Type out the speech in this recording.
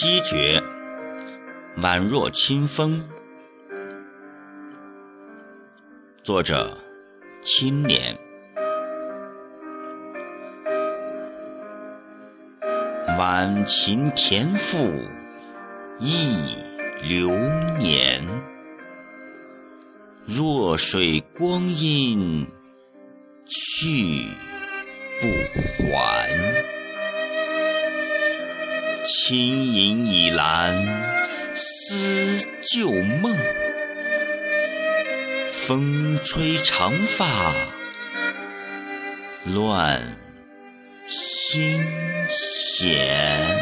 七绝，宛若清风。作者：青年。晚晴田赋忆流年，弱水光阴去不还。轻吟倚栏思旧梦，风吹长发乱心弦。